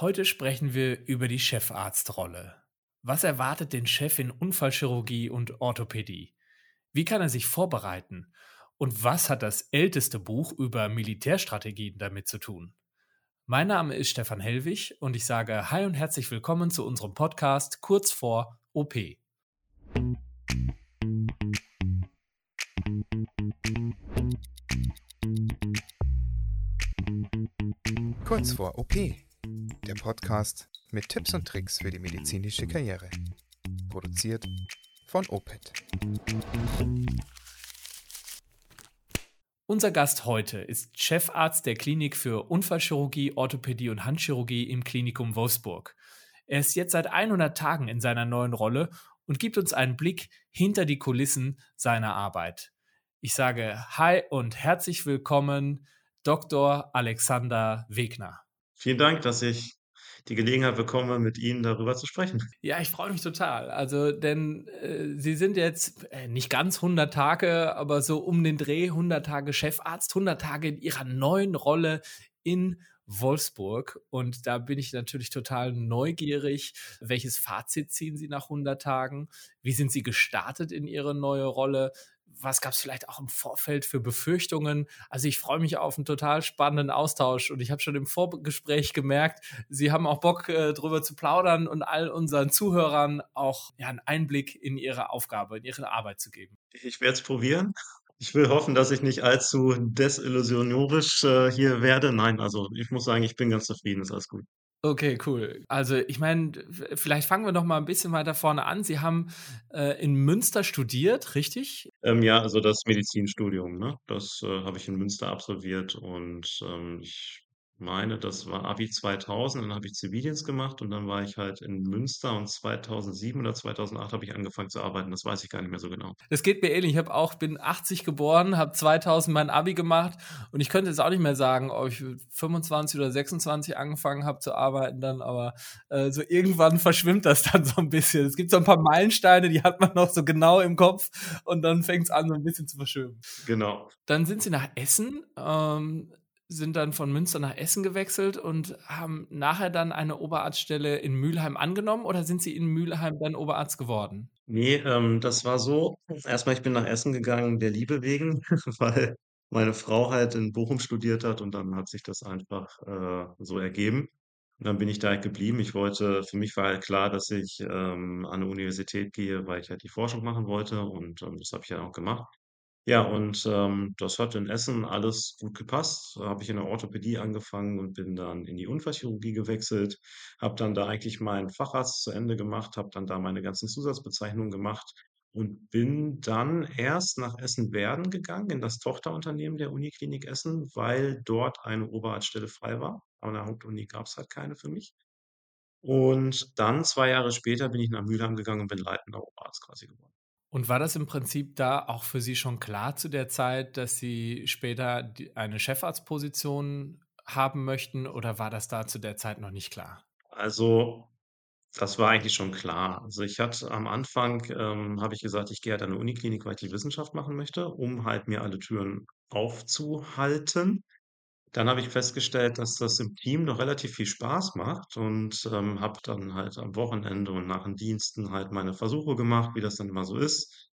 Heute sprechen wir über die Chefarztrolle. Was erwartet den Chef in Unfallchirurgie und Orthopädie? Wie kann er sich vorbereiten? Und was hat das älteste Buch über Militärstrategien damit zu tun? Mein Name ist Stefan Hellwig und ich sage Hi und herzlich willkommen zu unserem Podcast kurz vor OP. Kurz vor OP, der Podcast mit Tipps und Tricks für die medizinische Karriere. Produziert von OPET. Unser Gast heute ist Chefarzt der Klinik für Unfallchirurgie, Orthopädie und Handchirurgie im Klinikum Wolfsburg. Er ist jetzt seit 100 Tagen in seiner neuen Rolle und gibt uns einen Blick hinter die Kulissen seiner Arbeit. Ich sage Hi und herzlich willkommen, Dr. Alexander Wegner. Vielen Dank, dass ich die Gelegenheit bekomme, mit Ihnen darüber zu sprechen. Ja, ich freue mich total. Also, denn äh, Sie sind jetzt äh, nicht ganz 100 Tage, aber so um den Dreh 100 Tage Chefarzt, 100 Tage in Ihrer neuen Rolle in Wolfsburg. Und da bin ich natürlich total neugierig. Welches Fazit ziehen Sie nach 100 Tagen? Wie sind Sie gestartet in Ihre neue Rolle? Was gab es vielleicht auch im Vorfeld für Befürchtungen? Also ich freue mich auf einen total spannenden Austausch und ich habe schon im Vorgespräch gemerkt, Sie haben auch Bock, äh, drüber zu plaudern und all unseren Zuhörern auch ja, einen Einblick in Ihre Aufgabe, in Ihre Arbeit zu geben. Ich werde es probieren. Ich will hoffen, dass ich nicht allzu desillusionorisch äh, hier werde. Nein, also ich muss sagen, ich bin ganz zufrieden, ist alles gut. Okay, cool. Also ich meine, vielleicht fangen wir noch mal ein bisschen weiter vorne an. Sie haben äh, in Münster studiert, richtig? Ähm, ja, also das Medizinstudium, ne? Das äh, habe ich in Münster absolviert und ähm, ich meine, das war Abi 2000, dann habe ich Zivildienst gemacht und dann war ich halt in Münster und 2007 oder 2008 habe ich angefangen zu arbeiten. Das weiß ich gar nicht mehr so genau. Das geht mir ähnlich. Ich habe auch, bin 80 geboren, habe 2000 mein Abi gemacht und ich könnte jetzt auch nicht mehr sagen, ob ich 25 oder 26 angefangen habe zu arbeiten dann, aber äh, so irgendwann verschwimmt das dann so ein bisschen. Es gibt so ein paar Meilensteine, die hat man noch so genau im Kopf und dann fängt es an so ein bisschen zu verschwimmen. Genau. Dann sind Sie nach Essen. Ähm, sind dann von Münster nach Essen gewechselt und haben nachher dann eine Oberarztstelle in Mülheim angenommen oder sind Sie in Mülheim dann Oberarzt geworden? Nee, ähm, das war so. Erstmal, ich bin nach Essen gegangen, der Liebe wegen, weil meine Frau halt in Bochum studiert hat und dann hat sich das einfach äh, so ergeben. Und dann bin ich da halt geblieben. Ich wollte, für mich war halt klar, dass ich ähm, an eine Universität gehe, weil ich halt die Forschung machen wollte und ähm, das habe ich ja auch gemacht. Ja, und, ähm, das hat in Essen alles gut gepasst. Da habe ich in der Orthopädie angefangen und bin dann in die Unfallchirurgie gewechselt, habe dann da eigentlich meinen Facharzt zu Ende gemacht, habe dann da meine ganzen Zusatzbezeichnungen gemacht und bin dann erst nach Essen-Werden gegangen, in das Tochterunternehmen der Uniklinik Essen, weil dort eine Oberarztstelle frei war. An der Hauptuni gab es halt keine für mich. Und dann 2 Jahre später bin ich nach Mülheim gegangen und bin leitender Oberarzt quasi geworden. Und war das im Prinzip da auch für Sie schon klar zu der Zeit, dass Sie später eine Chefarztposition haben möchten oder war das da zu der Zeit noch nicht klar? Also, das war eigentlich schon klar. Also, ich hatte am Anfang, ähm, habe ich gesagt, ich gehe halt an 'ne Uniklinik, weil ich die Wissenschaft machen möchte, um halt mir alle Türen aufzuhalten. Dann habe ich festgestellt, dass das im Team noch relativ viel Spaß macht und, ähm, habe dann halt am Wochenende und nach den Diensten halt meine Versuche gemacht, wie das dann immer so ist.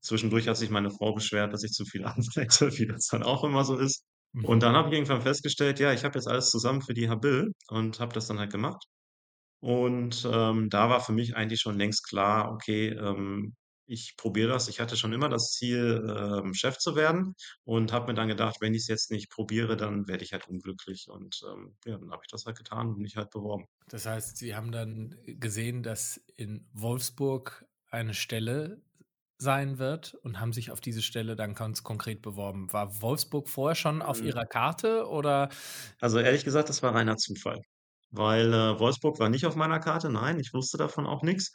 Zwischendurch hat sich meine Frau beschwert, dass ich zu viel arbeite, wie das dann auch immer so ist. Und Mhm. dann habe ich irgendwann festgestellt, ja, ich habe jetzt alles zusammen für die Habil und habe das dann halt gemacht. Und, ähm, da war für mich eigentlich schon längst klar, okay, ähm, ich probiere das. Ich hatte schon immer das Ziel, ähm, Chef zu werden und habe mir dann gedacht, wenn ich es jetzt nicht probiere, dann werde ich halt unglücklich. Und, ähm, ja, dann habe ich das halt getan und mich halt beworben. Das heißt, Sie haben dann gesehen, dass in Wolfsburg eine Stelle sein wird und haben sich auf diese Stelle dann ganz konkret beworben. War Wolfsburg vorher schon auf Mhm. Ihrer Karte oder Also, ehrlich gesagt, das war reiner Zufall, weil, äh, Wolfsburg war nicht auf meiner Karte. Nein, ich wusste davon auch nix.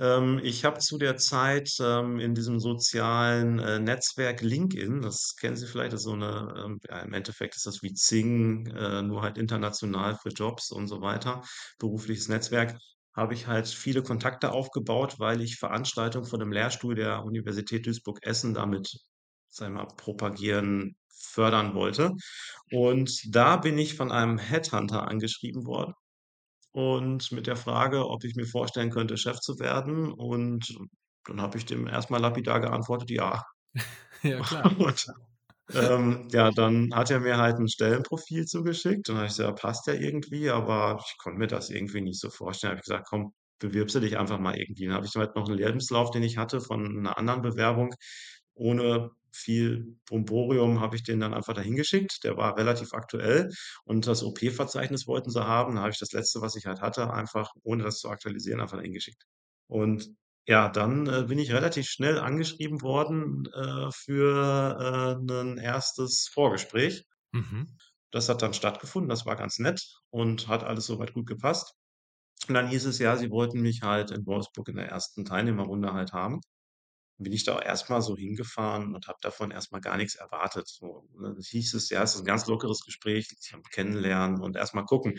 Ähm, ich habe zu der Zeit, ähm, in diesem sozialen, äh, Netzwerk LinkedIn, das kennen Sie vielleicht, das ist so 'ne, ähm im Endeffekt ist das wie Xing, äh, nur halt international für Jobs und so weiter, berufliches Netzwerk, habe ich halt viele Kontakte aufgebaut, weil ich Veranstaltungen von 'nem Lehrstuhl der Universität Duisburg-Essen damit, sagen wir mal, propagieren, fördern wollte. Und da bin ich von einem Headhunter angeschrieben worden und mit der Frage, ob ich mir vorstellen könnte, Chef zu werden. Und dann habe ich dem erstmal lapidar geantwortet: „Ja.“ Ja, klar. Und, ähm, ja, dann hat er mir halt 'n Stellenprofil zugeschickt und habe ich gesagt: „Ja, passt ja irgendwie“, aber ich konnte mir das irgendwie nicht so vorstellen. Habe ich gesagt: „Komm, bewirbst du dich einfach mal irgendwie.“ Dann habe ich halt noch 'n Lebenslauf, den ich hatte von 'ner anderen Bewerbung. Ohne viel Brimborium habe ich den dann einfach dahin geschickt. Der war relativ aktuell und das OP-Verzeichnis wollten sie haben. Da habe ich das Letzte, was ich halt hatte, einfach, ohne das zu aktualisieren, einfach dahin geschickt. Und ja, dann, äh, bin ich relativ schnell angeschrieben worden, äh, für, äh, 'nen erstes Vorgespräch. Mhm. Das hat dann stattgefunden, das war ganz nett und hat alles so weit gut gepasst. Und dann hieß es, ja, sie wollten mich halt in Wolfsburg in der ersten Teilnehmerrunde halt haben. Bin ich da erst mal so hingefahren und habe davon erst mal gar nix erwartet, so, ne? Hieß es: „Ja, es ist 'n ganz lockeres Gespräch, zum Kennenlernen und erst mal gucken.“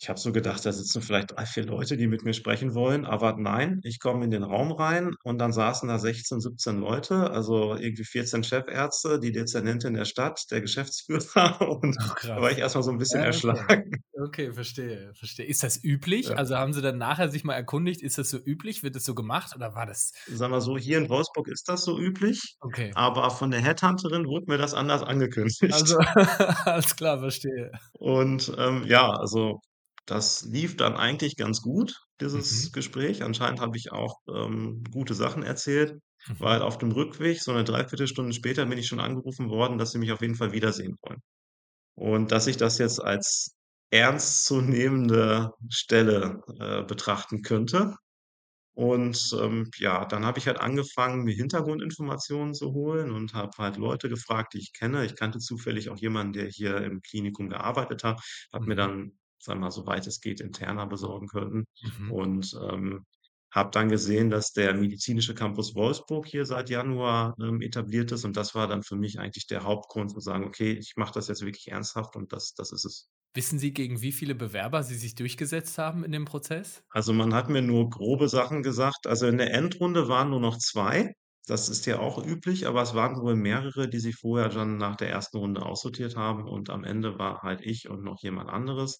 Ich habe so gedacht, da sitzen vielleicht 3, 4 Leute, die mit mir sprechen wollen, aber nein, ich komme in den Raum rein und dann saßen da 16, 17 Leute, also irgendwie 14 Chefärzte, die Dezernentin der Stadt, der Geschäftsführer und Oh, da war ich erst mal so 'n bisschen Ja, okay. erschlagen. Okay, verstehe, verstehe. Ist das üblich? Ja. Also, haben Sie dann nachher sich mal erkundigt, ist das so üblich? Wird das so gemacht oder war das Sagen wir so, hier in Wolfsburg ist das so üblich, Okay. aber von der Headhunterin wurde mir das anders angekündigt. Also, alles klar, verstehe. Und, ähm, ja, also, das lief dann eigentlich ganz gut, dieses Mhm. Gespräch. Anscheinend habe ich auch, ähm, gute Sachen erzählt, Mhm. weil auf dem Rückweg, so 'ne 3/4 Stunde später, bin ich schon angerufen worden, dass sie mich auf jeden Fall wiedersehen wollen. Und dass ich das jetzt als ernstzunehmende Stelle, äh, betrachten könnte. Und, ähm, ja, dann habe ich halt angefangen, mir Hintergrundinformationen zu holen und habe halt Leute gefragt, die ich kenne. Ich kannte zufällig auch jemanden, der hier im Klinikum gearbeitet hat, habe mir Mhm. dann, sagen wir mal, soweit es geht, Interna besorgen können Mhm. und, ähm, habe dann gesehen, dass der medizinische Campus Wolfsburg hier seit Januar, ähm, etabliert ist und das war dann für mich eigentlich der Hauptgrund zu sagen: „Okay, ich mache das jetzt wirklich ernsthaft und das das ist es.“ Wissen Sie, gegen wie viele Bewerber Sie sich durchgesetzt haben in dem Prozess? Also, man hat mir nur grobe Sachen gesagt. Also, in der Endrunde waren nur noch 2. Das ist ja auch üblich, aber es waren wohl mehrere, die sich vorher dann nach der ersten Runde aussortiert haben und am Ende war halt ich und noch jemand anderes.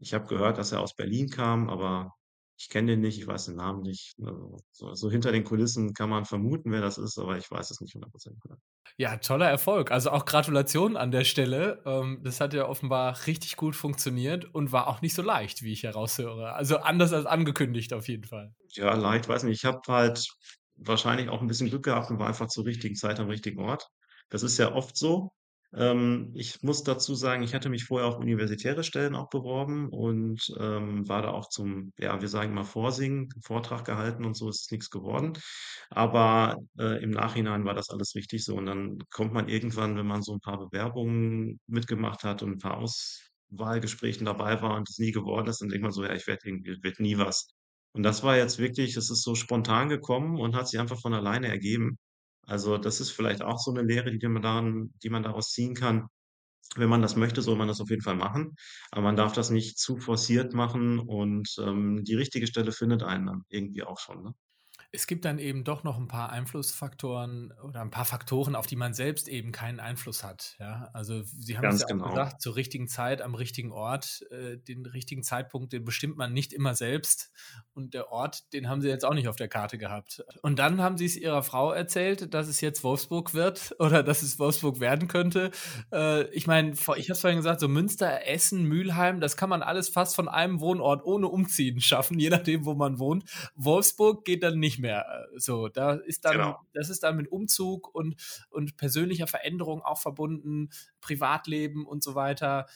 Ich habe gehört, dass er aus Berlin kam, aber ich kenne den nicht, ich weiß den Namen nicht. Also, so so hinter den Kulissen kann man vermuten, wer das ist, aber ich weiß es nicht 100 %, ne? Ja, toller Erfolg. Also, auch Gratulation an der Stelle. Ähm, das hat ja offenbar richtig gut funktioniert und war auch nicht so leicht, wie ich heraushöre. Also, anders als angekündigt auf jeden Fall. Ja, leicht, weiß nicht. Ich habe halt wahrscheinlich auch 'n bisschen Glück gehabt und war einfach zur richtigen Zeit am richtigen Ort. Das ist ja oft so. Ähm, ich muss dazu sagen, ich hatte mich vorher auf universitäre Stellen auch beworben und, ähm, war da auch zum ja, wir sagen immer Vorsingen, Vortrag gehalten und so, ist nix geworden. Aber, äh, im Nachhinein war das alles richtig so und dann kommt man irgendwann, wenn man so 'n paar Bewerbungen mitgemacht hat und 'n paar Auswahlgesprächen dabei war und es nie geworden ist, dann denkt man so: „Ja, ich werde irgendwie wird nie was.“ Und das war jetzt wirklich das ist so spontan gekommen und hat sich einfach von alleine ergeben. Also, das ist vielleicht auch so 'ne Lehre, die man daran die man daraus ziehen kann. Wenn man das möchte, soll man das auf jeden Fall machen, aber man darf das nicht zu forciert machen und, ähm, die richtige Stelle findet einen dann irgendwie auch schon, ne? Es gibt dann eben doch noch 'n paar Einflussfaktoren oder 'n paar Faktoren, auf die man selbst eben keinen Einfluss hat, ja? Also, Sie haben es Ganz ja auch genau. gesagt, zur richtigen Zeit am richtigen Ort. Äh, den richtigen Zeitpunkt, den bestimmt man nicht immer selbst und der Ort, den haben Sie jetzt auch nicht auf der Karte gehabt. Und dann haben Sie's Ihrer Frau erzählt, dass es jetzt Wolfsburg wird oder dass es Wolfsburg werden könnte. Äh, ich meine, ich habe es vorhin gesagt, so Münster, Essen, Mülheim, das kann man alles fast von einem Wohnort ohne Umziehen schaffen, je nachdem, wo man wohnt. Wolfsburg geht dann nicht mehr, äh, so. Da ist dann Genau. das ist dann mit Umzug und und persönlicher Veränderung auch verbunden, Privatleben und so weiter.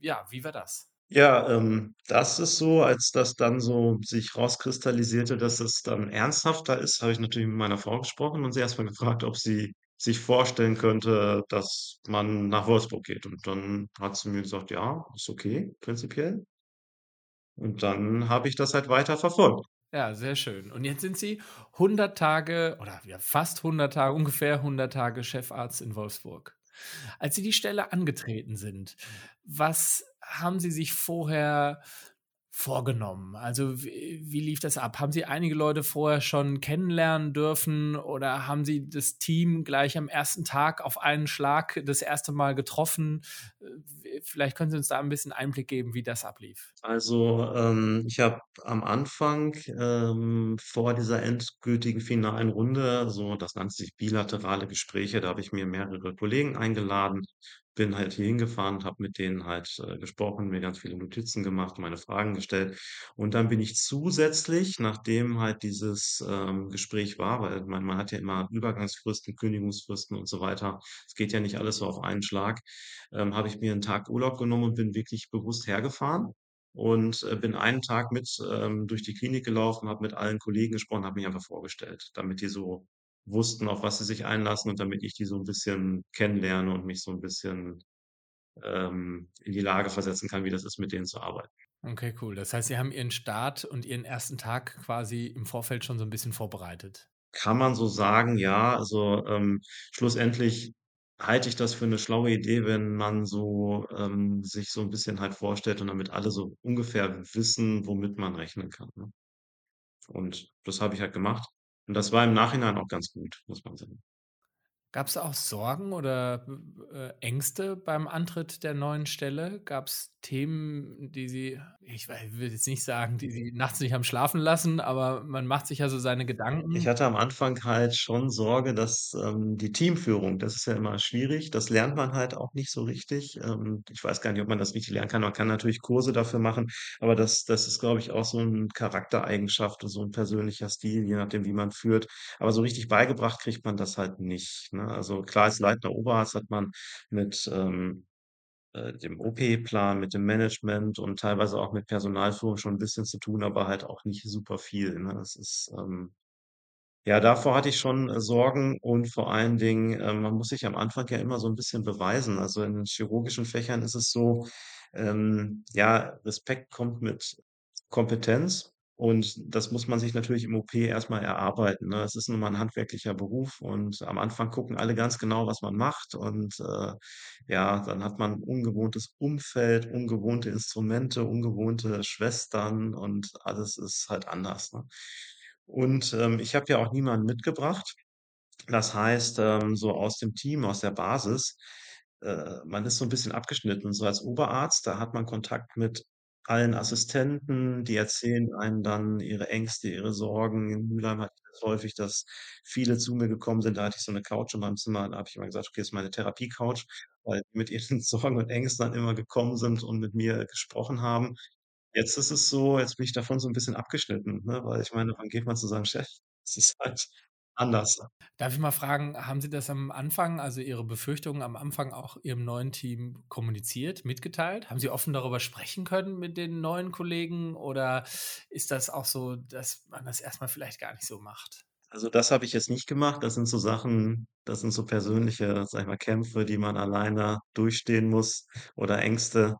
Ja, wie war das? Ja, ähm, das ist so als das dann so sich rauskristallisierte, dass es dann ernsthafter ist, habe ich natürlich mit meiner Frau gesprochen und sie erst mal gefragt, ob sie sich vorstellen könnte, dass man nach Wolfsburg geht. Und dann hat sie mir gesagt: „Ja, ist okay, prinzipiell.“ Und dann habe ich das halt weiter verfolgt. Ja, sehr schön. Und jetzt sind Sie 100 Tage oder ja, fast 100 Tage, ungefähr 100 Tage Chefarzt in Wolfsburg. Als Sie die Stelle angetreten sind, was haben Sie sich vorher vorgenommen? Also wie, wie, lief das ab? Haben Sie einige Leute vorher schon kennenlernen dürfen oder haben Sie das Team gleich am ersten Tag auf einen Schlag das erste Mal getroffen? Vielleicht können Sie uns da ein bisschen Einblick geben, wie das ablief. Also ähm, ich habe am Anfang ähm, vor dieser endgültigen finalen Runde, so das sich bilaterale Gespräche, da habe ich mir mehrere Kollegen eingeladen, bin halt hier hingefahren, habe mit denen halt äh, gesprochen, mir ganz viele Notizen gemacht, meine Fragen gestellt. Und dann bin ich zusätzlich, nachdem halt dieses ähm, Gespräch war, weil man, man hat ja immer Übergangsfristen, Kündigungsfristen und so weiter. Es geht ja nicht alles so auf einen Schlag, ähm, habe ich mir einen Tag Urlaub genommen und bin wirklich bewusst hergefahren und äh, bin einen Tag mit ähm, durch die Klinik gelaufen, habe mit allen Kollegen gesprochen, habe mich einfach vorgestellt, damit die so wussten, auf was sie sich einlassen und damit ich die so ein bisschen kennenlerne und mich so ein bisschen ähm, in die Lage versetzen kann, wie das ist, mit denen zu arbeiten. Okay, cool. Das heißt, Sie haben Ihren Start und Ihren ersten Tag quasi im Vorfeld schon so ein bisschen vorbereitet. Kann man so sagen, ja. Also ähm, schlussendlich halte ich das für eine schlaue Idee, wenn man so ähm, sich so ein bisschen halt vorstellt und damit alle so ungefähr wissen, womit man rechnen kann. Ne? Und das habe ich halt gemacht. Und das war im Nachhinein auch ganz gut, muss man sagen. Gab es auch Sorgen oder äh, Ängste beim Antritt der neuen Stelle? Gab es Themen, die Sie, ich will jetzt nicht sagen, die Sie nachts nicht haben schlafen lassen, aber man macht sich ja so seine Gedanken. Ich hatte am Anfang halt schon Sorge, dass ähm, die Teamführung, das ist ja immer schwierig, das lernt man halt auch nicht so richtig. Ähm, ich weiß gar nicht, ob man das richtig lernen kann. Man kann natürlich Kurse dafür machen, aber das, das ist, glaube ich, auch so eine Charaktereigenschaft, so ein persönlicher Stil, je nachdem, wie man führt. Aber so richtig beigebracht kriegt man das halt nicht. Ne? Also klar, als leitender Oberarzt hat man mit ähm, äh, dem OP-Plan, mit dem Management und teilweise auch mit Personalführung schon ein bisschen zu tun, aber halt auch nicht super viel. Ne? Das ist ähm, ja, davor hatte ich schon äh, Sorgen und vor allen Dingen, ähm, man muss sich am Anfang ja immer so ein bisschen beweisen. Also in chirurgischen Fächern ist es so, ähm, ja, Respekt kommt mit Kompetenz und das muss man sich natürlich im OP erstmal erarbeiten, ne? Es ist nun mal 'n handwerklicher Beruf und am Anfang gucken alle ganz genau, was man macht und, äh, ja, dann hat man ungewohntes Umfeld, ungewohnte Instrumente, ungewohnte Schwestern und alles ist halt anders, ne? Und, ähm, ich habe ja auch niemanden mitgebracht. Das heißt, ähm, so aus dem Team, aus der Basis, äh, man ist so ein bisschen abgeschnitten. So als Oberarzt, da hat man Kontakt mit allen Assistenten, die erzählen einem dann ihre Ängste, ihre Sorgen. In Mülheim hatte ich das häufig, dass viele zu mir gekommen sind. Da hatte ich so eine Couch in meinem Zimmer, da habe ich immer gesagt: „Okay, das ist meine Therapie-Couch“, weil die mit ihren Sorgen und Ängsten dann immer gekommen sind und mit mir gesprochen haben. Jetzt ist es so jetzt bin ich davon so 'n bisschen abgeschnitten, ne, weil ich meine, wann geht man zu seinem Chef? Es ist halt anders. Darf ich mal fragen, haben Sie das am Anfang, also Ihre Befürchtungen am Anfang auch Ihrem neuen Team kommuniziert, mitgeteilt? Haben Sie offen darüber sprechen können mit den neuen Kollegen oder ist das auch so, dass man das erst mal vielleicht gar nicht so macht? Also, das habe ich jetzt nicht gemacht. Das sind so Sachen das sind so persönliche, sage ich mal, Kämpfe, die man alleine durchstehen muss oder Ängste.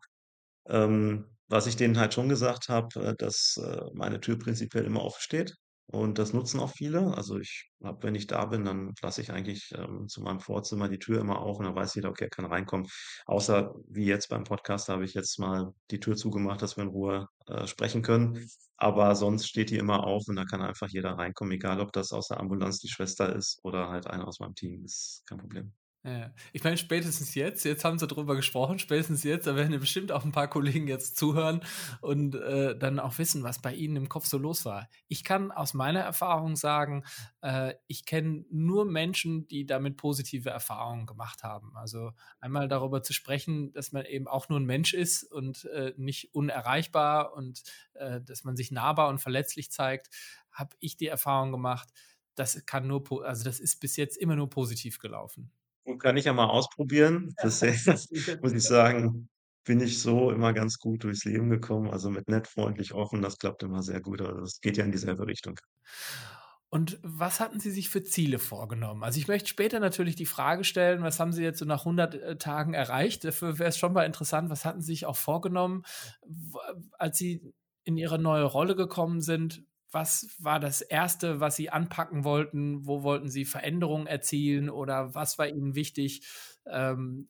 Ähm, was ich denen halt schon gesagt habe, äh, dass, äh, meine Tür prinzipiell immer offen steht und das nutzen auch viele. Also, ich habe wenn ich da bin, dann lasse ich eigentlich, ähm, zu meinem Vorzimmer die Tür immer auf und dann weiß jeder, okay, er kann reinkommen. Außer wie jetzt beim Podcast, habe ich jetzt mal die Tür zugemacht, dass wir in Ruhe, äh, sprechen können. Aber sonst steht die immer auf und da kann einfach jeder reinkommen, egal ob das aus der Ambulanz die Schwester ist oder halt einer aus meinem Team, ist kein Problem. Ja, ich meine, spätestens jetzt, jetzt haben sie drüber gesprochen, spätestens jetzt, da werden ja bestimmt auch ein paar Kollegen jetzt zuhören und äh, dann auch wissen, was bei ihnen im Kopf so los war. Ich kann aus meiner Erfahrung sagen, äh, ich kenne nur Menschen, die damit positive Erfahrungen gemacht haben. Also einmal darüber zu sprechen, dass man eben auch nur ein Mensch ist und äh, nicht unerreichbar und äh, dass man sich nahbar und verletzlich zeigt, habe ich die Erfahrung gemacht, das kann nur, also das ist bis jetzt immer nur positiv gelaufen. Kann ich ja mal ausprobieren. Bisher muss ich sagen, bin ich so immer ganz gut durchs Leben gekommen. Also mit nett, freundlich, offen, das klappt immer sehr gut. Also das geht ja in dieselbe Richtung. Und was hatten Sie sich für Ziele vorgenommen? Also ich möchte später natürlich die Frage stellen, was haben Sie jetzt so nach 100 äh, Tagen erreicht? Dafür wäre es schon mal interessant, was hatten Sie sich auch vorgenommen, als Sie in Ihre neue Rolle gekommen sind? Was war das Erste, was Sie anpacken wollten? Wo wollten Sie Veränderungen erzielen oder was war Ihnen wichtig? Ähm,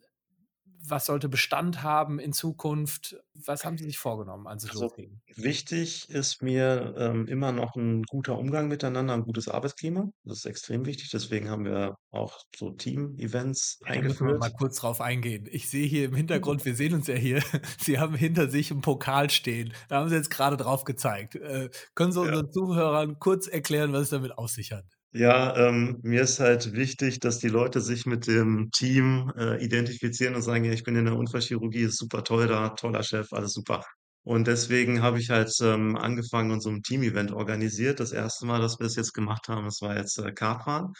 was sollte Bestand haben in Zukunft? Was haben Sie sich vorgenommen, Also, losging? wichtig ist mir, ähm, immer noch ein guter Umgang miteinander, ein gutes Arbeitsklima. Das ist extrem wichtig. Deswegen haben wir auch so Team-Events Ja, da müssen wir eingeführt. mal kurz drauf eingehen. Ich sehe hier im Hintergrund, wir sehen uns ja hier, Sie haben hinter sich einen Pokal stehen. Da haben Sie jetzt gerade drauf gezeigt. Äh, können Sie Ja. unseren Zuhörern kurz erklären, was es damit auf sich hat? Ja, ähm, mir ist halt wichtig, dass die Leute sich mit dem Team, äh, identifizieren und sagen: „Ja, ich bin in der Unfallchirurgie, ist super toll da, toller Chef, alles super.“ Und deswegen habe ich halt, ähm, angefangen und so 'n Teamevent organisiert. Das erste Mal, dass wir es jetzt gemacht haben, das war jetzt, äh, Kartfahren.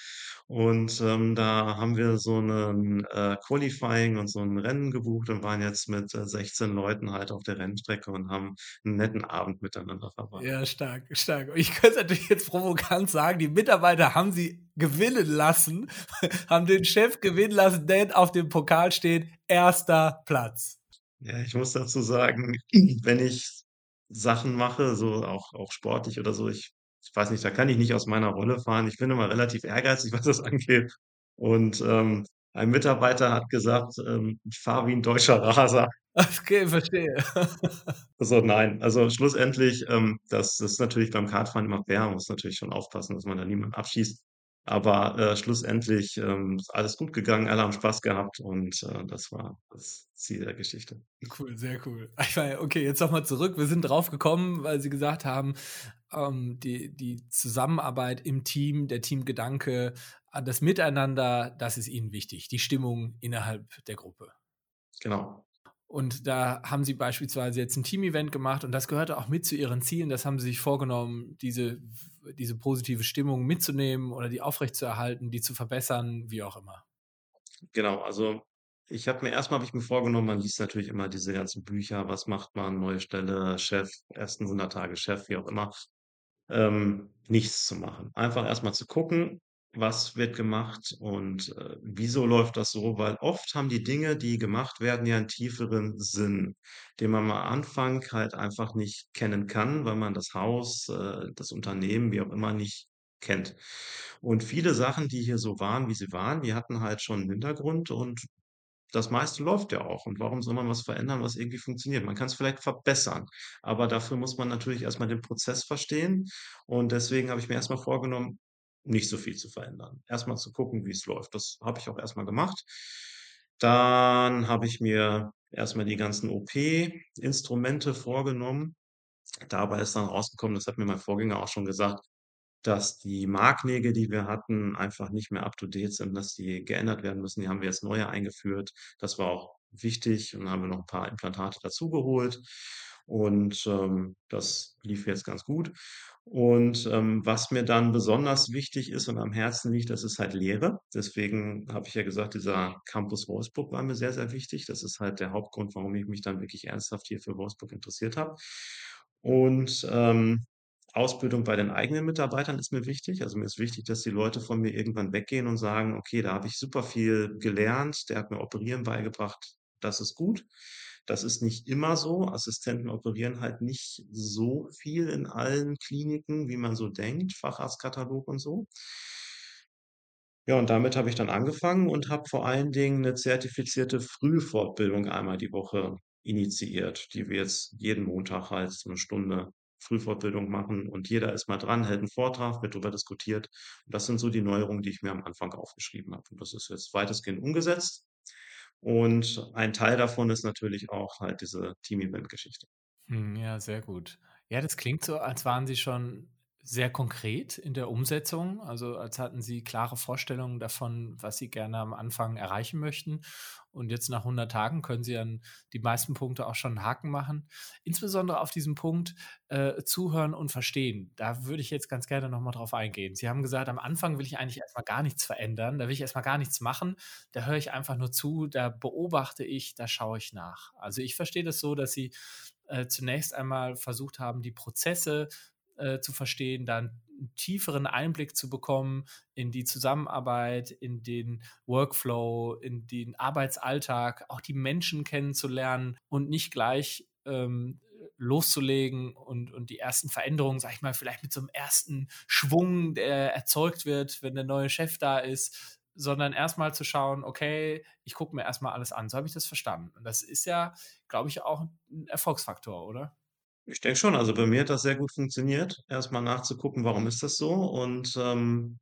Und, ähm, da haben wir so 'nen, äh, Qualifying und so 'n Rennen gebucht und waren jetzt mit, äh, 16 Leuten halt auf der Rennstrecke und haben 'n netten Abend miteinander verbracht. Ja, stark, stark. Ich könnte natürlich jetzt provokant sagen, die Mitarbeiter haben Sie gewinnen lassen, haben den Chef gewinnen lassen, denn auf dem Pokal steht erster Platz. Ja, ich muss dazu sagen, wenn ich Sachen mache, so auch auch sportlich oder so, ich ich weiß nicht, da kann ich nicht aus meiner Rolle fahren. Ich bin immer relativ ehrgeizig, was das angeht. Und, ähm, ein Mitarbeiter hat gesagt, ähm: „Ich fahre wie 'n deutscher Raser.“ Okay, verstehe. Also, nein, also schlussendlich, ähm, das ist natürlich beim Kartfahren immer fair. Man muss natürlich schon aufpassen, dass man da niemanden abschießt. Aber, äh, schlussendlich, ähm, ist alles gut gegangen, alle haben Spaß gehabt und, äh, das war das Ziel der Geschichte. Cool, sehr cool. Ich meine, okay, jetzt nochmal zurück. Wir sind drauf gekommen, weil Sie gesagt haben, ähm, die, die Zusammenarbeit im Team, der Teamgedanke, äh, das Miteinander, das ist Ihnen wichtig, die Stimmung innerhalb der Gruppe. Genau. Und da haben Sie beispielsweise jetzt ein Team-Event gemacht und das gehörte auch mit zu Ihren Zielen. Das haben Sie sich vorgenommen, diese, diese positive Stimmung mitzunehmen oder die aufrechtzuerhalten, die zu verbessern, wie auch immer. Genau, also ich habe mir erstmal habe ich mir vorgenommen, man liest natürlich immer diese ganzen Bücher, was macht man, neue Stelle, Chef, ersten 100 Tage Chef, wie auch immer, ähm, nichts zu machen. Einfach erstmal zu gucken, was wird gemacht und, äh, wieso läuft das so? Weil oft haben die Dinge, die gemacht werden, ja einen tieferen Sinn, den man am Anfang halt einfach nicht kennen kann, weil man das Haus, äh, das Unternehmen, wie auch immer, nicht kennt. Und viele Sachen, die hier so waren, wie sie waren, die hatten halt schon 'n Hintergrund und das meiste läuft ja auch. Und warum soll man was verändern, was irgendwie funktioniert? Man kann es vielleicht verbessern, aber dafür muss man natürlich erst mal den Prozess verstehen. Und deswegen habe ich mir erst mal vorgenommen, nicht so viel zu verändern. Erst mal zu gucken, wie es läuft. Das habe ich auch erst mal gemacht. Dann habe ich mir erst mal die ganzen OP-Instrumente vorgenommen. Dabei ist dann rausgekommen, das hat mir mein Vorgänger auch schon gesagt, dass die Marknägel, die wir hatten, einfach nicht mehr up to date sind, dass die geändert werden müssen. Die haben wir jetzt neue eingeführt. Das war auch wichtig und haben wir noch ein paar Implantate dazugeholt und, ähm, das lief jetzt ganz gut. Und, ähm, was mir dann besonders wichtig ist und am Herzen liegt, das ist halt Lehre. Deswegen habe ich ja gesagt, dieser Campus Wolfsburg war mir sehr, sehr wichtig. Das ist halt der Hauptgrund, warum ich mich dann wirklich ernsthaft hier für Wolfsburg interessiert habe. Und, ähm, Ausbildung bei den eigenen Mitarbeitern ist mir wichtig. Also, mir ist wichtig, dass die Leute von mir irgendwann weggehen und sagen: „Okay, da habe ich super viel gelernt. Der hat mir Operieren beigebracht. Das ist gut.“ Das ist nicht immer so. Assistenten operieren halt nicht so viel in allen Kliniken, wie man so denkt, Facharztkatalog und so. Ja, und damit habe ich dann angefangen und habe vor allen Dingen 'ne zertifizierte Frühfortbildung einmal die Woche initiiert, die wir jetzt jeden Montag halt so 'ne Stunde Frühfortbildung machen und jeder ist mal dran, hält 'n Vortrag, wird drüber diskutiert. Und das sind so die Neuerungen, die ich mir am Anfang aufgeschrieben habe. Und das ist jetzt weitestgehend umgesetzt. Und ein Teil davon ist natürlich auch halt diese Team-Event-Geschichte. Hm, ja, sehr gut. Ja, das klingt so, als waren Sie schon sehr konkret in der Umsetzung, also als hatten Sie klare Vorstellungen davon, was Sie gerne am Anfang erreichen möchten. Und jetzt nach 100 Tagen können Sie an die meisten Punkte auch schon 'n Haken machen. Insbesondere auf diesen Punkt, äh, zuhören und verstehen. Da würde ich jetzt ganz gerne noch mal drauf eingehen. Sie haben gesagt: „Am Anfang will ich eigentlich erst mal gar nichts verändern. Da will ich erst mal gar nichts machen. Da höre ich einfach nur zu, da beobachte ich, da schaue ich nach.“ Also, ich verstehe das so, dass Sie, äh, zunächst einmal versucht haben, die Prozesse, äh, zu verstehen, dann 'n tieferen Einblick zu bekommen in die Zusammenarbeit, in den Workflow, in den Arbeitsalltag, auch die Menschen kennenzulernen und nicht gleich, ähm, loszulegen und und die ersten Veränderungen, sage ich mal, vielleicht mit so 'nem ersten Schwung, der erzeugt wird, wenn der neue Chef da ist, sondern erstmal zu schauen, okay, ich gucke mir erstmal alles an. So habe ich das verstanden. Und das ist ja, glaube ich, auch ein Erfolgsfaktor, oder? Ich denke schon, also bei mir hat das sehr gut funktioniert, erstmal nachzugucken, warum ist das so? Und, ähm,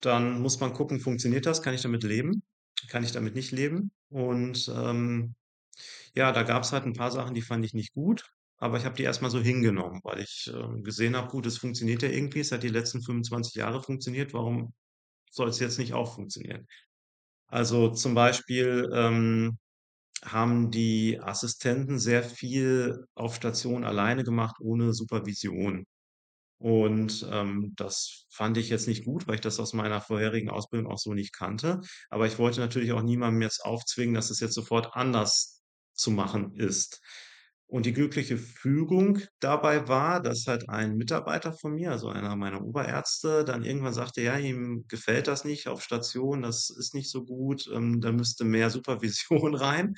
dann muss man gucken, funktioniert das? Kann ich damit leben? Kann ich damit nicht leben? Und, ähm, ja, da gab's halt ein paar Sachen, die fand ich nicht gut, aber ich habe die erstmal so hingenommen, weil ich, ähm, gesehen habe, gut, es funktioniert ja irgendwie, es hat die letzten 25 Jahre funktioniert, warum soll es jetzt nicht auch funktionieren? Also, zum Beispiel, ähm haben die Assistenten sehr viel auf Station alleine gemacht, ohne Supervision. Und, ähm, das fand ich jetzt nicht gut, weil ich das aus meiner vorherigen Ausbildung auch so nicht kannte. Aber ich wollte natürlich auch niemandem jetzt aufzwingen, dass es jetzt sofort anders zu machen ist. Und die glückliche Fügung dabei war, dass halt ein Mitarbeiter von mir, also einer meiner Oberärzte, dann irgendwann sagte, ja, ihm gefällt das nicht auf Station, das ist nicht so gut, ähm, da müsste mehr Supervision rein.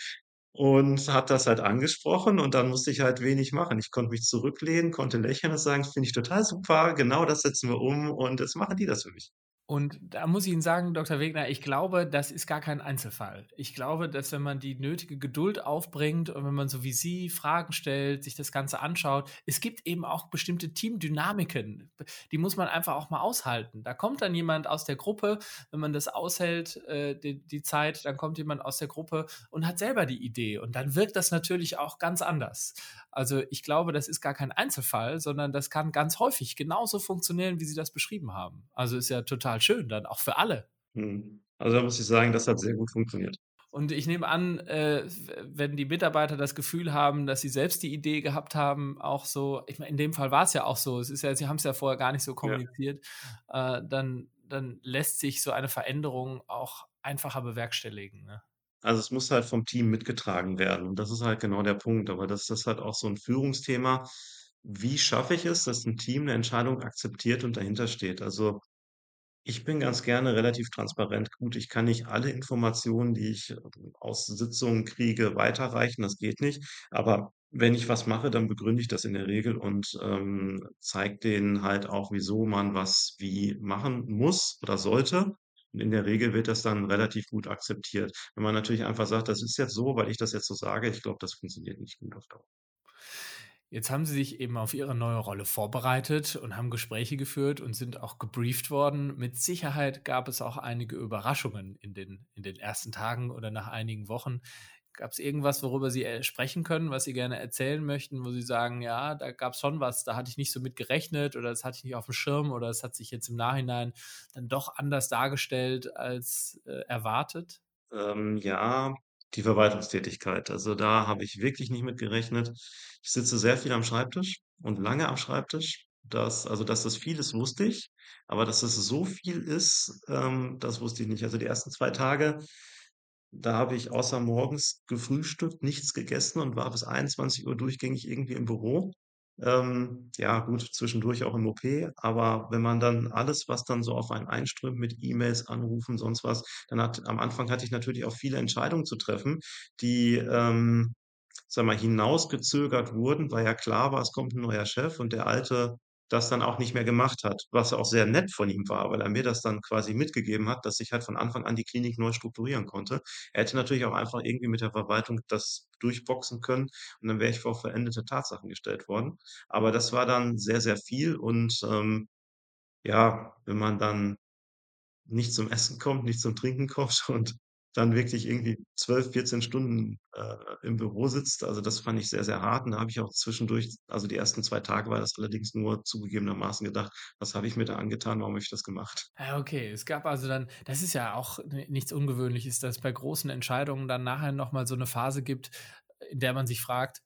Und hat das halt angesprochen und dann musste ich halt wenig machen. Ich konnte mich zurücklehnen, konnte lächeln und sagen: „Das finde ich total super, genau das setzen wir um und jetzt machen die das für mich.“ Und da muss ich Ihnen sagen, Dr. Wegner, ich glaube, das ist gar kein Einzelfall. Ich glaube, dass wenn man die nötige Geduld aufbringt und wenn man so wie Sie Fragen stellt, sich das Ganze anschaut, es gibt eben auch bestimmte Teamdynamiken, die muss man einfach auch mal aushalten. Da kommt dann jemand aus der Gruppe, wenn man das aushält, äh, die, die Zeit, dann kommt jemand aus der Gruppe und hat selber die Idee und dann wirkt das natürlich auch ganz anders. Also ich glaube, das ist gar kein Einzelfall, sondern das kann ganz häufig genauso funktionieren, wie Sie das beschrieben haben. Also ist ja total schön dann, auch für alle. Mhm. Also, da muss ich sagen, das hat sehr gut funktioniert. Und ich nehme an, äh, wenn die Mitarbeiter das Gefühl haben, dass sie selbst die Idee gehabt haben, auch so, ich meine, in dem Fall war es ja auch so, es ist ja, sie haben es ja vorher gar nicht so kommuniziert, ja. äh, dann, dann lässt sich so eine Veränderung auch einfacher bewerkstelligen. Ne? Also, es muss halt vom Team mitgetragen werden und das ist halt genau der Punkt. Aber das ist halt auch so ein Führungsthema. Wie schaffe ich es, dass ein Team eine Entscheidung akzeptiert und dahinter steht? Also, ich bin ganz gerne relativ transparent. Gut, ich kann nicht alle Informationen, die ich, ähm, aus Sitzungen kriege, weiterreichen, das geht nicht. Aber wenn ich was mache, dann begründe ich das in der Regel und, ähm, zeige denen halt auch, wieso man was wie machen muss oder sollte. Und in der Regel wird das dann relativ gut akzeptiert. Wenn man natürlich einfach sagt: „Das ist jetzt so, weil ich das jetzt so sage“, ich glaube, das funktioniert nicht gut auf Dauer. Jetzt haben Sie sich eben auf Ihre neue Rolle vorbereitet und haben Gespräche geführt und sind auch gebrieft worden. Mit Sicherheit gab es auch einige Überraschungen in den, in den ersten Tagen oder nach einigen Wochen. Gab es irgendwas, worüber Sie äh, sprechen können, was Sie gerne erzählen möchten, wo Sie sagen, ja, da gab es schon was, da hatte ich nicht so mit gerechnet oder das hatte ich nicht auf dem Schirm oder es hat sich jetzt im Nachhinein dann doch anders dargestellt als äh, erwartet? Ähm, ja, die Verwaltungstätigkeit. Also, da habe ich wirklich nicht mit gerechnet. Ich sitze sehr viel am Schreibtisch und lange am Schreibtisch. Das also, dass das viel ist, wusste ich, aber dass es so viel ist, ähm, das wusste ich nicht. Also, die ersten 2 Tage, da habe ich außer morgens gefrühstückt, nichts gegessen und war bis einundzwanzig Uhr durchgängig irgendwie im Büro. Ähm, ja gut, zwischendurch auch im OP, aber wenn man dann alles, was dann so auf einen einströmt mit E-Mails, Anrufen, sonst was, dann hat am Anfang hatte ich natürlich auch viele Entscheidungen zu treffen, die, ähm, sage mal, hinausgezögert wurden, weil ja klar war, es kommt 'n neuer Chef und der Alte das dann auch nicht mehr gemacht hat, was auch sehr nett von ihm war, weil er mir das dann quasi mitgegeben hat, dass ich halt von Anfang an die Klinik neu strukturieren konnte. Er hätte natürlich auch einfach irgendwie mit der Verwaltung das durchboxen können und dann wäre ich vor verendete Tatsachen gestellt worden. Aber das war dann sehr, sehr viel und, ähm, ja, wenn man dann nicht zum Essen kommt, nicht zum Trinken kommt und dann wirklich irgendwie 12, 14 Stunden, äh, im Büro sitzt. Also, das fand ich sehr, sehr hart und da habe ich auch zwischendurch also, die ersten 2 Tage war das allerdings nur zugegebenermaßen gedacht: „Was habe ich mir da angetan? Warum habe ich das gemacht?“ Ja, okay. Es gab also dann das ist ja auch ni nichts Ungewöhnliches, dass es bei großen Entscheidungen dann nachher noch mal so eine Phase gibt, in der man sich fragt: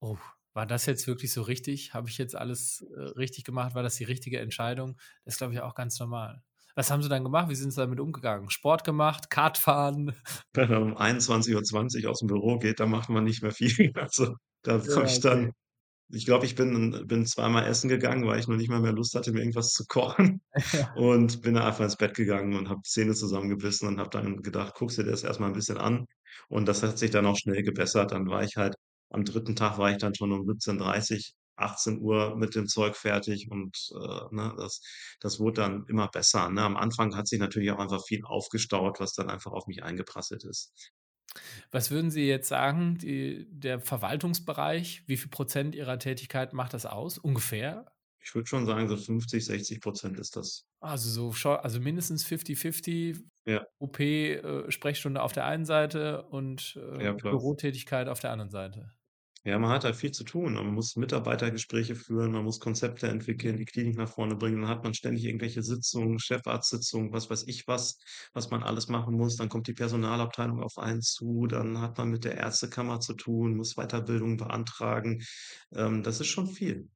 „Oh, war das jetzt wirklich so richtig? Habe ich jetzt alles, äh, richtig gemacht? War das die richtige Entscheidung?“ Das ist, glaube ich, auch ganz normal. Was haben Sie dann gemacht? Wie sind Sie damit umgegangen? Sport gemacht, Kartfahren? Wenn man um 21:20 aus'm Büro geht, dann macht man nicht mehr viel. Also, da Ja, habe ich okay. dann ich glaube, ich bin bin zweimal essen gegangen, weil ich noch nicht mal mehr Lust hatte, mir irgendwas zu kochen Ja. und bin dann einfach ins Bett gegangen und habe Zähne zusammengebissen und habe dann gedacht: „Guckst dir das erst mal 'n bisschen an.“ Und das hat sich dann auch schnell gebessert. Dann war ich halt am dritten Tag war ich dann schon um 17:30 achtzehn Uhr mit dem Zeug fertig und, äh, ne, das das wurde dann immer besser, ne? Am Anfang hat sich natürlich auch einfach viel aufgestaut, was dann einfach auf mich eingeprasselt ist. Was würden Sie jetzt sagen, die der Verwaltungsbereich, wie viel Prozent Ihrer Tätigkeit macht das aus, ungefähr? Ich würde schon sagen, so 50, 60% ist das. Also, so also mindestens 50-50 Ja. OP, äh, auf der einen Seite und, äh, Ja. Bürotätigkeit auf der anderen Seite. Ja, man hat halt viel zu tun. Man muss Mitarbeitergespräche führen, man muss Konzepte entwickeln, die Klinik nach vorne bringen. Dann hat man ständig irgendwelche Sitzungen, Chefarztsitzungen, was weiß ich was, was man alles machen muss. Dann kommt die Personalabteilung auf einen zu, dann hat man mit der Ärztekammer zu tun, muss Weiterbildung beantragen. Ähm, das ist schon viel.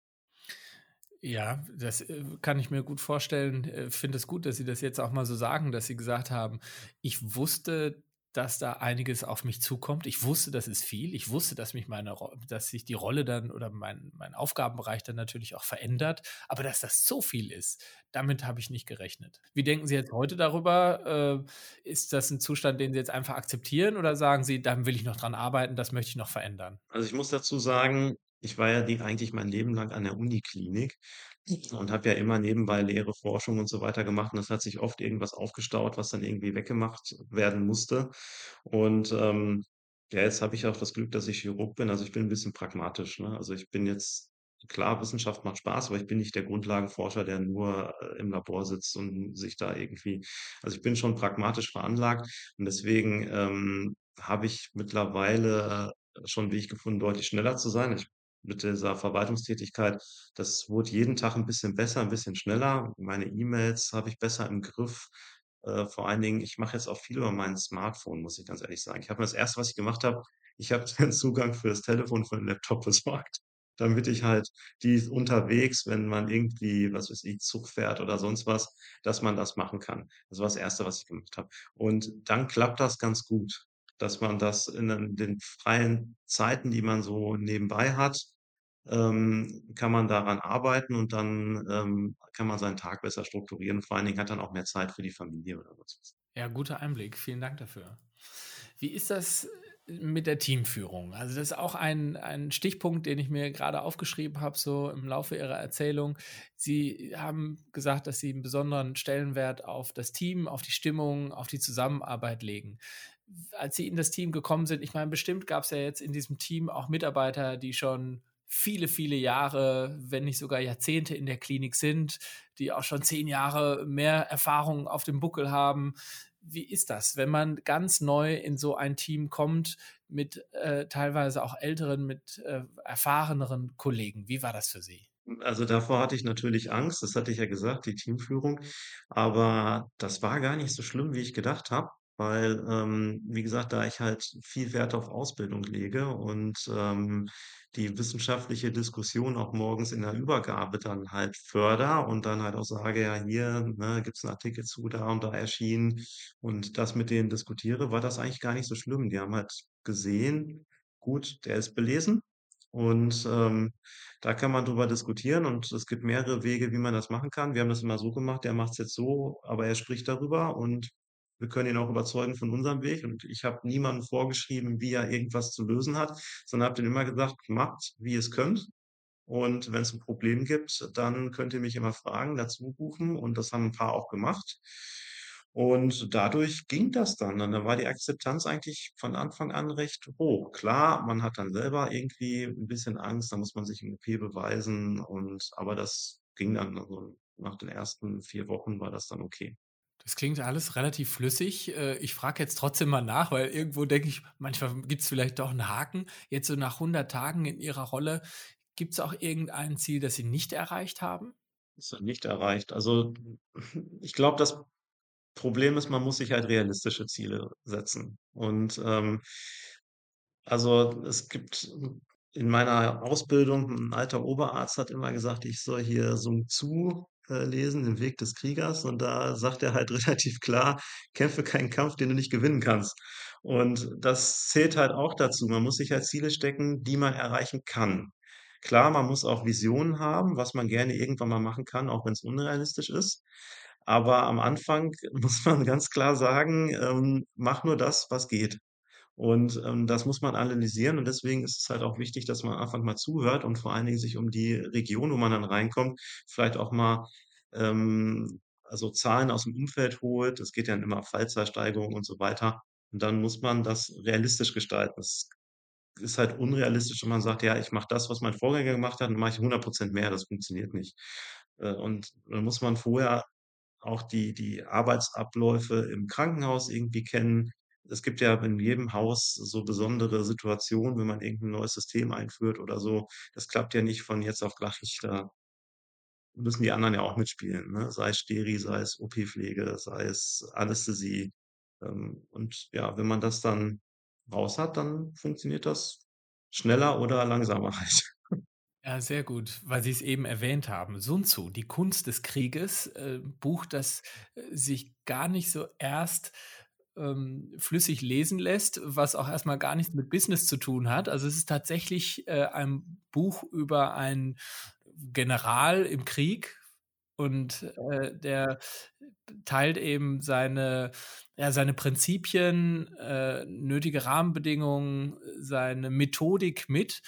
Ja, das, äh, kann ich mir gut vorstellen. Äh, finde es gut, dass Sie das jetzt auch mal so sagen, dass Sie gesagt haben: „Ich wusste, dass da einiges auf mich zukommt. Ich wusste, das ist viel. Ich wusste, dass mich meine dass sich die Rolle dann oder mein mein Aufgabenbereich dann natürlich auch verändert, aber dass das so viel ist, damit habe ich nicht gerechnet.“ Wie denken Sie jetzt heute darüber? Äh, ist das ein Zustand, den Sie jetzt einfach akzeptieren oder sagen Sie: „Da will ich noch dran arbeiten, das möchte ich noch verändern?“ Also, ich muss dazu sagen, ich war ja die eigentlich mein Leben lang an der Uniklinik und habe ja immer nebenbei Lehre, Forschung und so weiter gemacht und es hat sich oft irgendwas aufgestaut, was dann irgendwie weggemacht werden musste. Und, ähm, ja, jetzt habe ich auch das Glück, dass ich Chirurg bin. Also, ich bin 'n bisschen pragmatisch, ne? Also, ich bin jetzt klar, Wissenschaft macht Spaß, aber ich bin nicht der Grundlagenforscher, der nur, äh, im Labor sitzt und sich da irgendwie also, ich bin schon pragmatisch veranlagt und deswegen, ähm, habe ich mittlerweile schon Weg gefunden, deutlich schneller zu sein. Ich mit dieser Verwaltungstätigkeit, das wurde jeden Tag 'n bisschen besser, 'n bisschen schneller. Meine E-Mails habe ich besser im Griff. Äh, vor allen Dingen, ich mache jetzt auch viel über mein Smartphone, muss ich ganz ehrlich sagen. Ich habe mir das erste, was ich gemacht habe ich habe den Zugang für das Telefon für den Laptop besorgt, damit ich halt die unterwegs, wenn man irgendwie, was weiß ich, Zug fährt oder sonst was, dass man das machen kann. Das war das erste, was ich gemacht habe. Und dann klappt das ganz gut, dass man das in den freien Zeiten, die man so nebenbei hat, ähm, kann man daran arbeiten und dann, ähm, kann man seinen Tag besser strukturieren. Vor allen Dingen hat dann auch mehr Zeit für die Familie oder sonst. Ja, guter Einblick. Vielen Dank dafür. Wie ist das mit der Teamführung? Also, das ist auch ein ein Stichpunkt, den ich mir gerade aufgeschrieben habe, so im Laufe Ihrer Erzählung. Sie haben gesagt, dass Sie einen besonderen Stellenwert auf das Team, auf die Stimmung, auf die Zusammenarbeit legen. Als Sie in das Team gekommen sind ich meine, bestimmt gab es ja jetzt in diesem Team auch Mitarbeiter, die schon viele, viele Jahre, wenn nicht sogar Jahrzehnte in der Klinik sind, die auch schon 10 Jahre mehr Erfahrung auf dem Buckel haben. Wie ist das, wenn man ganz neu in so ein Team kommt mit, äh, teilweise auch älteren, mit, äh, erfahreneren Kollegen? Wie war das für Sie? Also, davor hatte ich natürlich Angst, das hatte ich ja gesagt, die Teamführung, aber das war gar nicht so schlimm, wie ich gedacht habe, weil, ähm, wie gesagt, da ich halt viel Wert auf Ausbildung lege und, ähm, die wissenschaftliche Diskussion auch morgens in der Übergabe dann halt fördere und dann halt auch sage: „Ja, hier, ne, gibt's 'n Artikel zu, da und da erschienen“ und das mit denen diskutiere, war das eigentlich gar nicht so schlimm. Die haben halt gesehen: Gut, der ist belesen und, ähm, da kann man drüber diskutieren und es gibt mehrere Wege, wie man das machen kann. Wir haben das immer so gemacht, der macht's jetzt so, aber er spricht darüber und wir können ihn auch überzeugen von unserem Weg. Und ich habe niemandem vorgeschrieben, wie er irgendwas zu lösen hat, sondern habe denen immer gesagt: „Macht, wie ihr's könnt. Und wenn's 'n Problem gibt, dann könnt ihr mich immer fragen, dazu rufen.“ Und das haben 'n paar auch gemacht. Und dadurch ging das dann. Und dann war die Akzeptanz eigentlich von Anfang an recht hoch. Klar, man hat dann selber irgendwie 'n bisschen Angst, da muss man sich im OP beweisen und aber das ging dann. Also, nach den ersten 4 Wochen war das dann okay. Das klingt alles relativ flüssig. Äh, ich frage jetzt trotzdem mal nach, weil irgendwo denke ich, manchmal gibt es vielleicht doch einen Haken. Jetzt so nach 100 Tagen in Ihrer Rolle, gibt es auch irgendein Ziel, das Sie nicht erreicht haben? Ist dann nicht erreicht. Also, ich glaube, das Problem ist, man muss sich halt realistische Ziele setzen. Und, ähm also, es gibt in meiner Ausbildung 'n alter Oberarzt hat immer gesagt, ich soll hier Sun Tzu, äh, lesen, „Den Weg des Kriegers“, und da sagt er halt relativ klar: „Kämpfe keinen Kampf, den du nicht gewinnen kannst.“ Und das zählt halt auch dazu. Man muss sich halt Ziele stecken, die man erreichen kann. Klar, man muss auch Visionen haben, was man gerne irgendwann mal machen kann, auch wenn's unrealistisch ist. Aber am Anfang muss man ganz klar sagen, ähm: „Mach nur das, was geht.“ Und, ähm, das muss man analysieren und deswegen ist es halt auch wichtig, dass man einfach mal zuhört und vor allen Dingen sich um die Region, wo man dann reinkommt, vielleicht auch mal, ähm, also Zahlen aus'm Umfeld holt. Es geht ja immer Fallzahlsteigerung und so weiter. Und dann muss man das realistisch gestalten. Es ist halt unrealistisch, wenn man sagt: „Ja, ich mache das, was mein Vorgänger gemacht hat, dann mache ich 100% mehr.“ Das funktioniert nicht. Äh, und dann muss man vorher auch die die Arbeitsabläufe im Krankenhaus irgendwie kennen. Es gibt ja in jedem Haus so besondere Situationen, wenn man irgend 'n neues System einführt oder so. Das klappt ja nicht von jetzt auf gleich. Da müssen die anderen ja auch mitspielen, ne? Sei es Steri, sei es OP-Pflege, sei es Anästhesie. Ähm, und ja, wenn man das dann raus hat, dann funktioniert das schneller oder langsamer halt. Ja, sehr gut, weil Sie es eben erwähnt haben. Sun Tzu, Die Kunst des Krieges, äh, Buch, das, äh, sich gar nicht so erst, ähm, flüssig lesen lässt, was auch erst mal gar nichts mit Business zu tun hat. Also, es ist tatsächlich, äh, ein Buch über einen General im Krieg und, äh, der teilt eben seine ja, seine Prinzipien, äh, nötige Rahmenbedingungen, seine Methodik mit.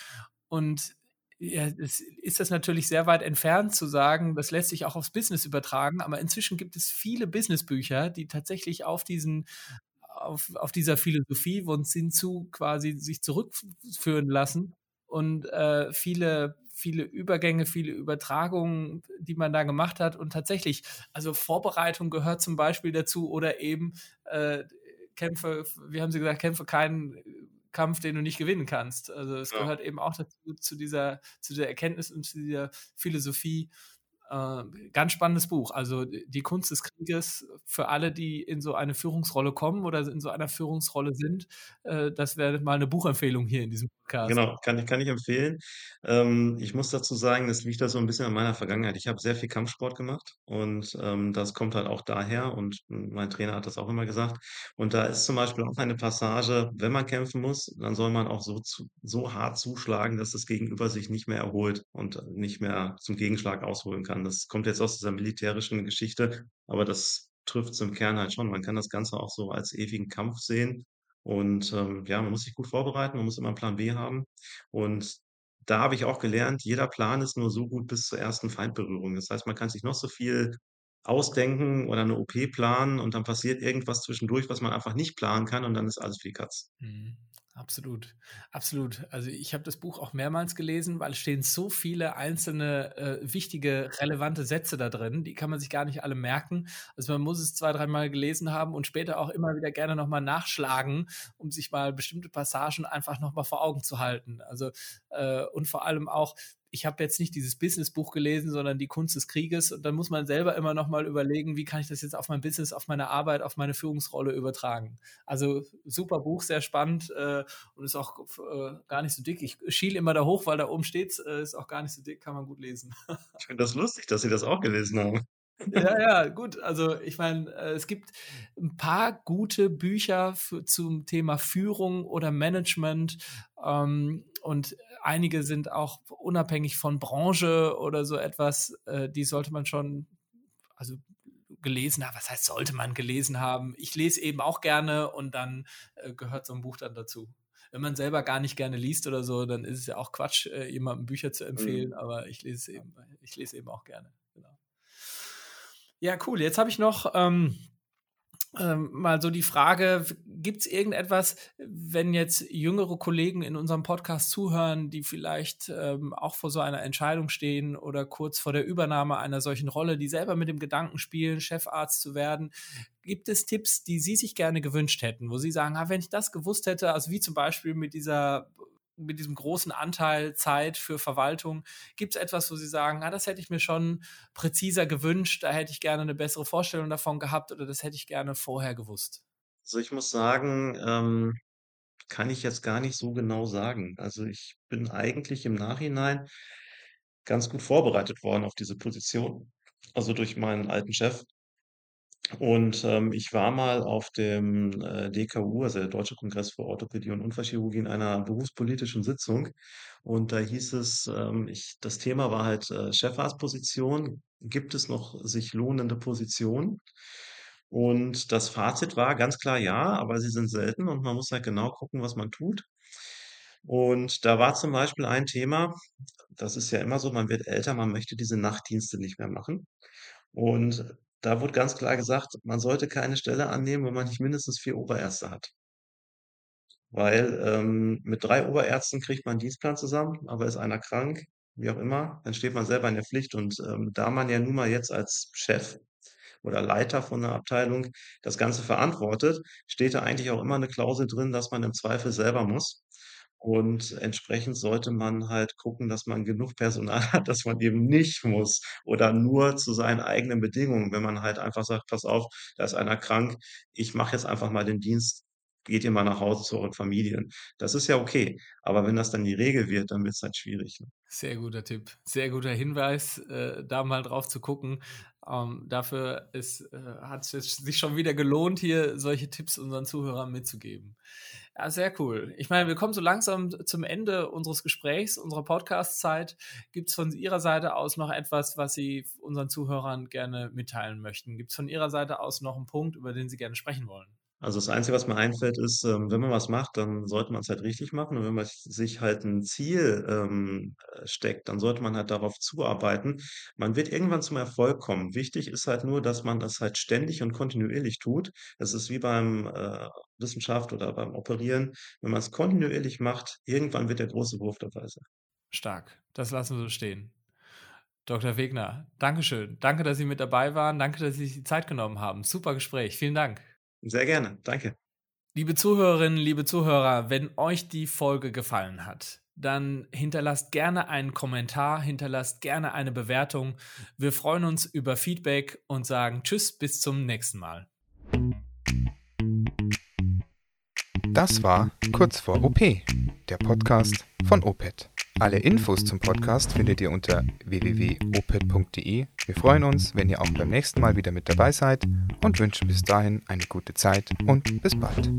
Und ja, ist das natürlich sehr weit entfernt zu sagen, das lässt sich auch aufs Business übertragen, aber inzwischen gibt es viele Businessbücher, die tatsächlich auf diesen auf auf dieser Philosophie von Sun Tzu quasi sich zurückf führen lassen und, äh, viele viele Übergänge, viele Übertragungen, die man da gemacht hat. Und tatsächlich, also Vorbereitung gehört zum Beispiel dazu oder eben, äh, kämpfe wie haben Sie gesagt, kämpfe keinen Kampf, den du nicht gewinnen kannst. Also, es Ja. gehört eben auch dazu zu dieser zu der Erkenntnis und zu dieser Philosophie. Äh, ganz spannendes Buch. Also, Die Kunst des Krieges für alle, die in so eine Führungsrolle kommen oder in so einer Führungsrolle sind. Äh, das wäre mal 'ne Buchempfehlung hier in diesem Podcast. Genau, kann ich kann ich empfehlen. Ähm, ich muss dazu sagen, das liegt da so 'n bisschen an meiner Vergangenheit. Ich habe sehr viel Kampfsport gemacht und, ähm, das kommt halt auch daher und m mein Trainer hat das auch immer gesagt. Und da ist zum Beispiel auch eine Passage: Wenn man kämpfen muss, dann soll man auch so zu so hart zuschlagen, dass das Gegenüber sich nicht mehr erholt und nicht mehr zum Gegenschlag ausholen kann. Das kommt jetzt aus dieser militärischen Geschichte, aber das trifft's im Kern halt schon. Man kann das Ganze auch so als ewigen Kampf sehen und, ähm, ja, man muss sich gut vorbereiten, man muss immer 'n Plan B haben. Und da habe ich auch gelernt, jeder Plan ist nur so gut bis zur ersten Feindberührung. Das heißt, man kann sich noch so viel ausdenken oder 'ne OP planen und dann passiert irgendwas zwischendurch, was man einfach nicht planen kann und dann ist alles die Katz. Mhm. Absolut, absolut. Also, ich habe das Buch auch mehrmals gelesen, weil es stehen so viele einzelne, äh, wichtige, relevante Sätze da drin, die kann man sich gar nicht alle merken. Also, man muss es 2, dreimal gelesen haben und später auch immer wieder gerne noch mal nachschlagen, um sich mal bestimmte Passagen einfach noch mal vor Augen zu halten. Also, äh, und vor allem auch ich habe jetzt nicht dieses Businessbuch gelesen, sondern Die Kunst des Krieges und dann muss man selber immer noch mal überlegen: „Wie kann ich das jetzt auf mein Business, auf meine Arbeit, auf meine Führungsrolle übertragen?“ Also, super Buch, sehr spannend, äh, und ist auch äh, gar nicht so dick. Ich schiele immer da hoch, weil da oben steht's, äh, ist auch gar nicht so dick, kann man gut lesen. Ich finde das lustig, dass Sie das auch gelesen haben. Ja, ja, gut. Also, ich meine, äh, es gibt 'n paar gute Bücher für zum Thema Führung oder Management, ähm, und einige sind auch unabhängig von Branche oder so etwas, äh, die sollte man schon also, gelesen haben. Was heißt, sollte man gelesen haben? Ich lese eben auch gerne und dann, äh, gehört so 'n Buch dann dazu. Wenn man selber gar nicht gerne liest oder so, dann ist es ja auch Quatsch, äh, jemandem Bücher zu empfehlen, Mhm. aber ich lese es eben ich lese eben auch gerne, genau. Ja, cool. Jetzt habe ich noch, ähm, ähm, mal so die Frage: W gibt's irgendetwas, wenn jetzt jüngere Kollegen in unserem Podcast zuhören, die vielleicht, ähm, auch vor so einer Entscheidung stehen oder kurz vor der Übernahme einer solchen Rolle, die selber mit dem Gedanken spielen, Chefarzt zu werden. Gibt es Tipps, die Sie sich gerne gewünscht hätten, wo Sie sagen: „Ah, wenn ich das gewusst hätte“, also, wie zum Beispiel mit dieser mit diesem großen Anteil Zeit für Verwaltung. Gibt's etwas, wo Sie sagen: „Ah, das hätte ich mir schon präziser gewünscht, da hätte ich gerne 'ne bessere Vorstellung davon gehabt oder das hätte ich gerne vorher gewusst?“ Also, ich muss sagen, ähm, kann ich jetzt gar nicht so genau sagen. Also, ich bin eigentlich im Nachhinein ganz gut vorbereitet worden auf diese Position, also, durch meinen alten Chef. Und, ähm, ich war mal auf dem, äh, DKU, also, der Deutsche Kongress für Orthopädie und Unfallchirurgie, in einer berufspolitischen Sitzung. Und da hieß es, ähm, ich das Thema war halt, äh, Chefarztposition. Gibt es noch sich lohnende Positionen? Und das Fazit war ganz klar ja, aber sie sind selten und man muss halt genau gucken, was man tut. Und da war zum Beispiel ein Thema, das ist ja immer so, man wird älter, man möchte diese Nachtdienste nicht mehr machen. Und da wurde ganz klar gesagt, man sollte keine Stelle annehmen, wo man nicht mindestens 4 Oberärzte hat. Weil, ähm, mit 3 Oberärzten kriegt man 'n Dienstplan zusammen, aber ist einer krank, wie auch immer, dann steht man selber in der Pflicht. Und, ähm, da man ja nun mal jetzt als Chef oder Leiter von 'ner Abteilung das Ganze verantwortet, steht da eigentlich auch immer 'ne Klausel drin, dass man im Zweifel selber muss. Und entsprechend sollte man halt gucken, dass man genug Personal hat, dass man eben nicht muss oder nur zu seinen eigenen Bedingungen. Wenn man halt einfach sagt: „Pass auf, da ist einer krank, ich mache jetzt einfach mal den Dienst, geht ihr mal nach Hause zu euren Familien.“ Das ist ja okay, aber wenn das dann die Regel wird, dann wird's halt schwierig, ne? Sehr guter Tipp, sehr guter Hinweis, äh, da mal drauf zu gucken. Ähm, dafür äh, hat's es sich schon wieder gelohnt, hier solche Tipps unseren Zuhörern mitzugeben. Ja, sehr cool. Ich meine, wir kommen so langsam zum Ende unseres Gesprächs, unserer Podcast-Zeit. Gibt's von Ihrer Seite aus noch etwas, was Sie unseren Zuhörern gerne mitteilen möchten? Gibt's von Ihrer Seite aus noch 'n Punkt, über den Sie gerne sprechen wollen? Also, das Einzige, was mir einfällt, ist, ähm, wenn man was macht, dann sollte man's halt richtig machen. Und wenn man sich halt 'n Ziel, ähm, äh, steckt, dann sollte man halt darauf zuarbeiten. Man wird irgendwann zum Erfolg kommen. Wichtig ist halt nur, dass man das halt ständig und kontinuierlich tut. Es ist wie beim, äh, Wissenschaft oder beim Operieren. Wenn man's kontinuierlich macht, irgendwann wird der große Wurf dabei sein. Stark, das lassen wir so stehen. Doktor Wegner, Dankeschön. Danke, dass Sie mit dabei waren. Danke, dass Sie sich die Zeit genommen haben. Super Gespräch. Vielen Dank. Sehr gerne. Danke. Liebe Zuhörerinnen, liebe Zuhörer, wenn euch die Folge gefallen hat, dann hinterlasst gerne einen Kommentar, hinterlasst gerne eine Bewertung. Wir freuen uns über Feedback und sagen Tschüss, bis zum nächsten Mal. Das war Kurz vor OP, der Podcast von OPET. Alle Infos zum Podcast findet ihr unter www.oped.de. Wir freuen uns, wenn ihr auch beim nächsten Mal wieder mit dabei seid und wünschen bis dahin eine gute Zeit und bis bald.